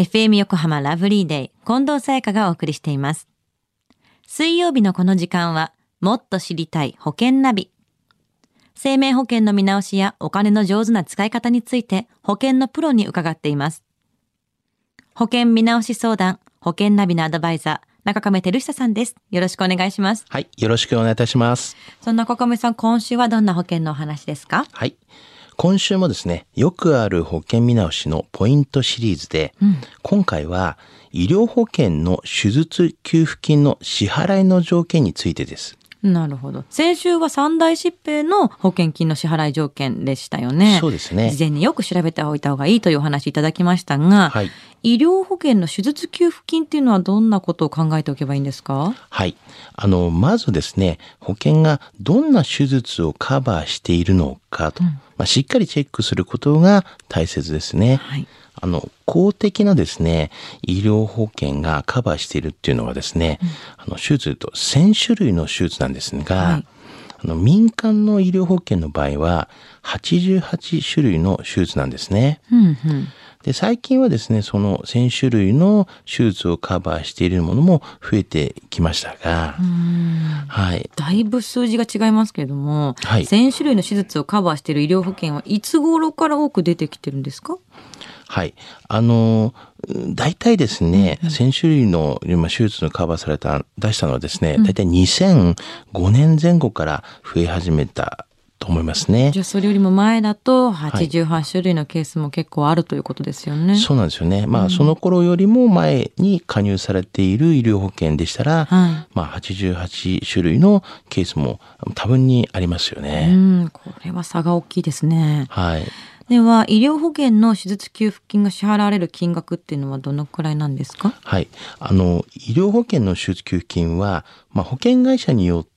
FM 横浜ラブリーデー近藤沙耶香がお送りしています。水曜日のこの時間は、もっと知りたい保険ナビ。生命保険の見直しやお金の上手な使い方について保険のプロに伺っています。保険見直し相談、保険ナビのアドバイザー、中亀照久さんです。よろしくお願いします。はい。よろしくお願いいたします。そんな中亀さん、今週はどんな保険のお話ですか？はい。今週もですね、よくある保険見直しのポイントシリーズで、今回は医療保険の手術給付金の支払いの条件についてです。なるほど。先週は三大疾病の保険金の支払い条件でしたよね。そうですね事前によく調べておいた方がいいというお話いただきましたが、はい。医療保険の手術給付金っていうのはどんなことを考えておけばいいんですか？はい。あの、まずですね、保険がどんな手術をカバーしているのかと、まあ、しっかりチェックすることが大切ですね。はい。あの、公的なですね、医療保険がカバーしているっていうのはですね、あの、手術と1000種類の手術なんですが、はいあの、民間の医療保険の場合は、88種類の手術なんですね。うんうん。で、最近はですね、その1000種類の手術をカバーしているものも増えてきましたが、はい。だいぶ数字が違いますけれども、はい1000種類の手術をカバーしている医療保険はいつ頃から多く出てきてるんですか？はい。あの、うん大体ですね、1000種類のまあ手術のカバーされた、出したのはですね、大体2005年前後から増え始めたと思いますねじ。ゃあそれよりも前だと88種類のケースも結構あるということですよね。そうなんですよね。まあ、その頃よりも前に加入されている医療保険でしたら、はいまあ、88種類のケースも多分にありますようね。ん、これは差が大きいですね。はい。では医療保険の手術給付金が支払われる金額っていうのはどのくらいなんですか？はい。あの、医療保険の手術給付金は、まあ、保険会社によって、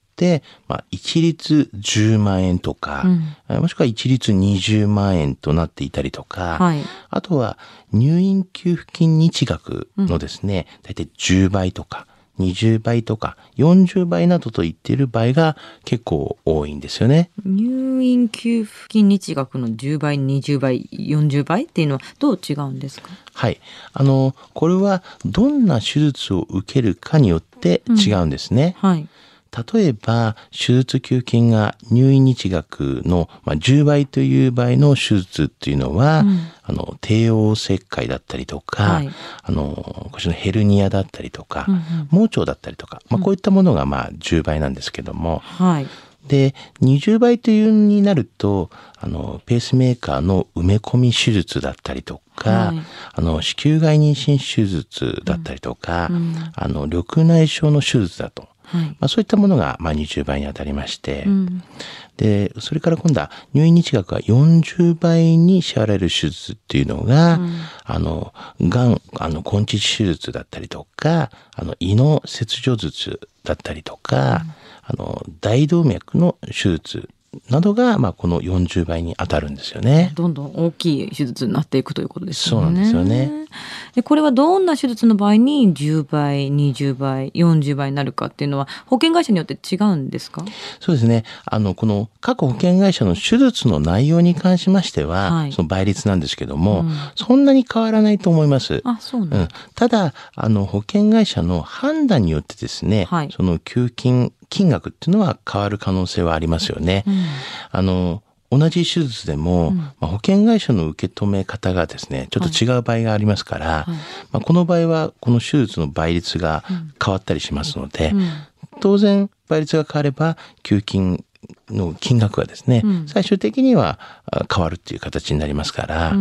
まあ、一律10万円とか、あもしくは一律20万円となっていたりとか、はいあとは入院給付金日額のですね、大体10倍とか、20倍とか、40倍などと言っている場合が結構多いんですよね。入院給付金日額の10倍20倍40倍っていうのはどう違うんですか？はい。あの、これはどんな手術を受けるかによって違うんですね。はい例えば、手術給付金が入院日額の、まあ、10倍という場合の手術っていうのは、あの、帝王切開だったりとか、はい。あの、腰のヘルニアだったりとか、盲腸だったりとか、まあ、こういったものが、まあ、10倍なんですけども、はい。で、20倍というになると、あの、ペースメーカーの埋め込み手術だったりとか、はい。あの、子宮外妊娠手術だったりとか、あの、緑内障の手術だと。はい。まあ、そういったものが、まあ、20倍に当たりまして、うん。で、それから今度は入院日額が40倍に支払える手術っていうのが、あの、がん、あの、根治手術だったりとか、あの、胃の切除術だったりとか、あの、大動脈の手術などが、まあ、この40倍に当たるんですよね。どんどん大きい手術になっていくということですよね。そうなんですよね。でこれはどんな手術の場合に10倍20倍40倍になるかっていうのは保険会社によって違うんですか？そうですね。あの、この各保険会社の手術の内容に関しましては、はいその倍率なんですけども、そんなに変わらないと思います。あそうなんだうん、ただあの保険会社の判断によってですね、はいその給付金金額っていうのは変わる可能性はありますよね。あの同じ手術でも、まあ、保険会社の受け止め方がですねちょっと違う場合がありますから、まあ、この場合はこの手術の倍率が変わったりしますので、当然倍率が変われば給付金の金額がですね、最終的にはあ変わるっていう形になりますから、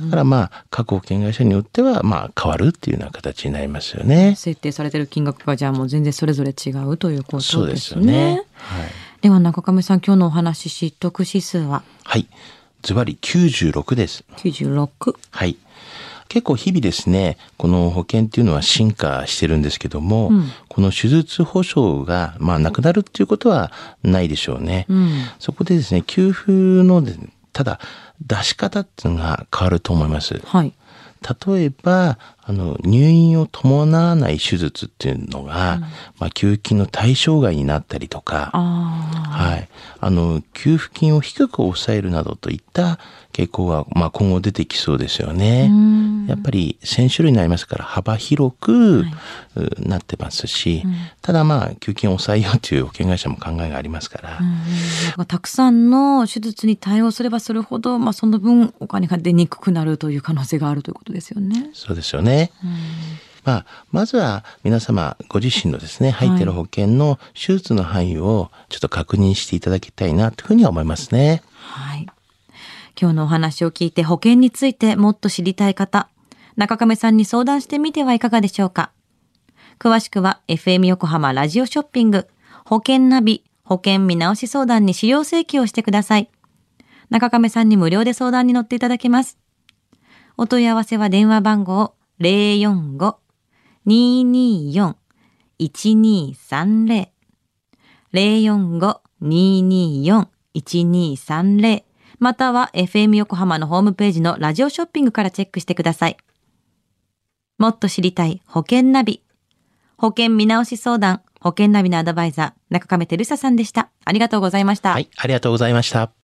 だからまあ各保険会社によってはまあ変わるっていうような形になりますよね。設定されてる金額がじゃあもう全然それぞれ違うということですね。そうですよね。はい。では中亀さん今日のお話知得指数は？はい。ズバリ96です。96。はい。結構日々ですね、この保険っていうのは進化してるんですけども、この手術保障が、まあ、なくなるっていうことはないでしょうね。そこでですね、給付のただ、出し方っていうのが変わると思います。はい。例えば、あの、入院を伴わない手術っていうのが、まあ、給付金の対象外になったりとか、あはい。あの、給付金を低く抑えるなどといった傾向は、まあ、今後出てきそうですよね。やっぱり1000種類になりますから幅広く、はい、なってますし、うん、ただまあ給金を抑えようという保険会社も考えがありますから。うん、たくさんの手術に対応すればするほど、まあ、その分お金が出にくくなるという可能性があるということですよね。そうですよね。うんまあ、まずは皆様ご自身のですね、入ってる保険の手術の範囲をちょっと確認していただきたいなというふうに思いますね。はい。今日のお話を聞いて保険についてもっと知りたい方、中亀さんに相談してみてはいかがでしょうか。詳しくは FM 横浜ラジオショッピング保険ナビ保険見直し相談に使用請求をしてください。中亀さんに無料で相談に乗っていただけます。お問い合わせは電話番号045-224-1230 045-224-1230または FM 横浜のホームページのラジオショッピングからチェックしてください。もっと知りたい保険ナビ。保険見直し相談、保険ナビのアドバイザー、中亀照久さんでした。ありがとうございました。はい、ありがとうございました。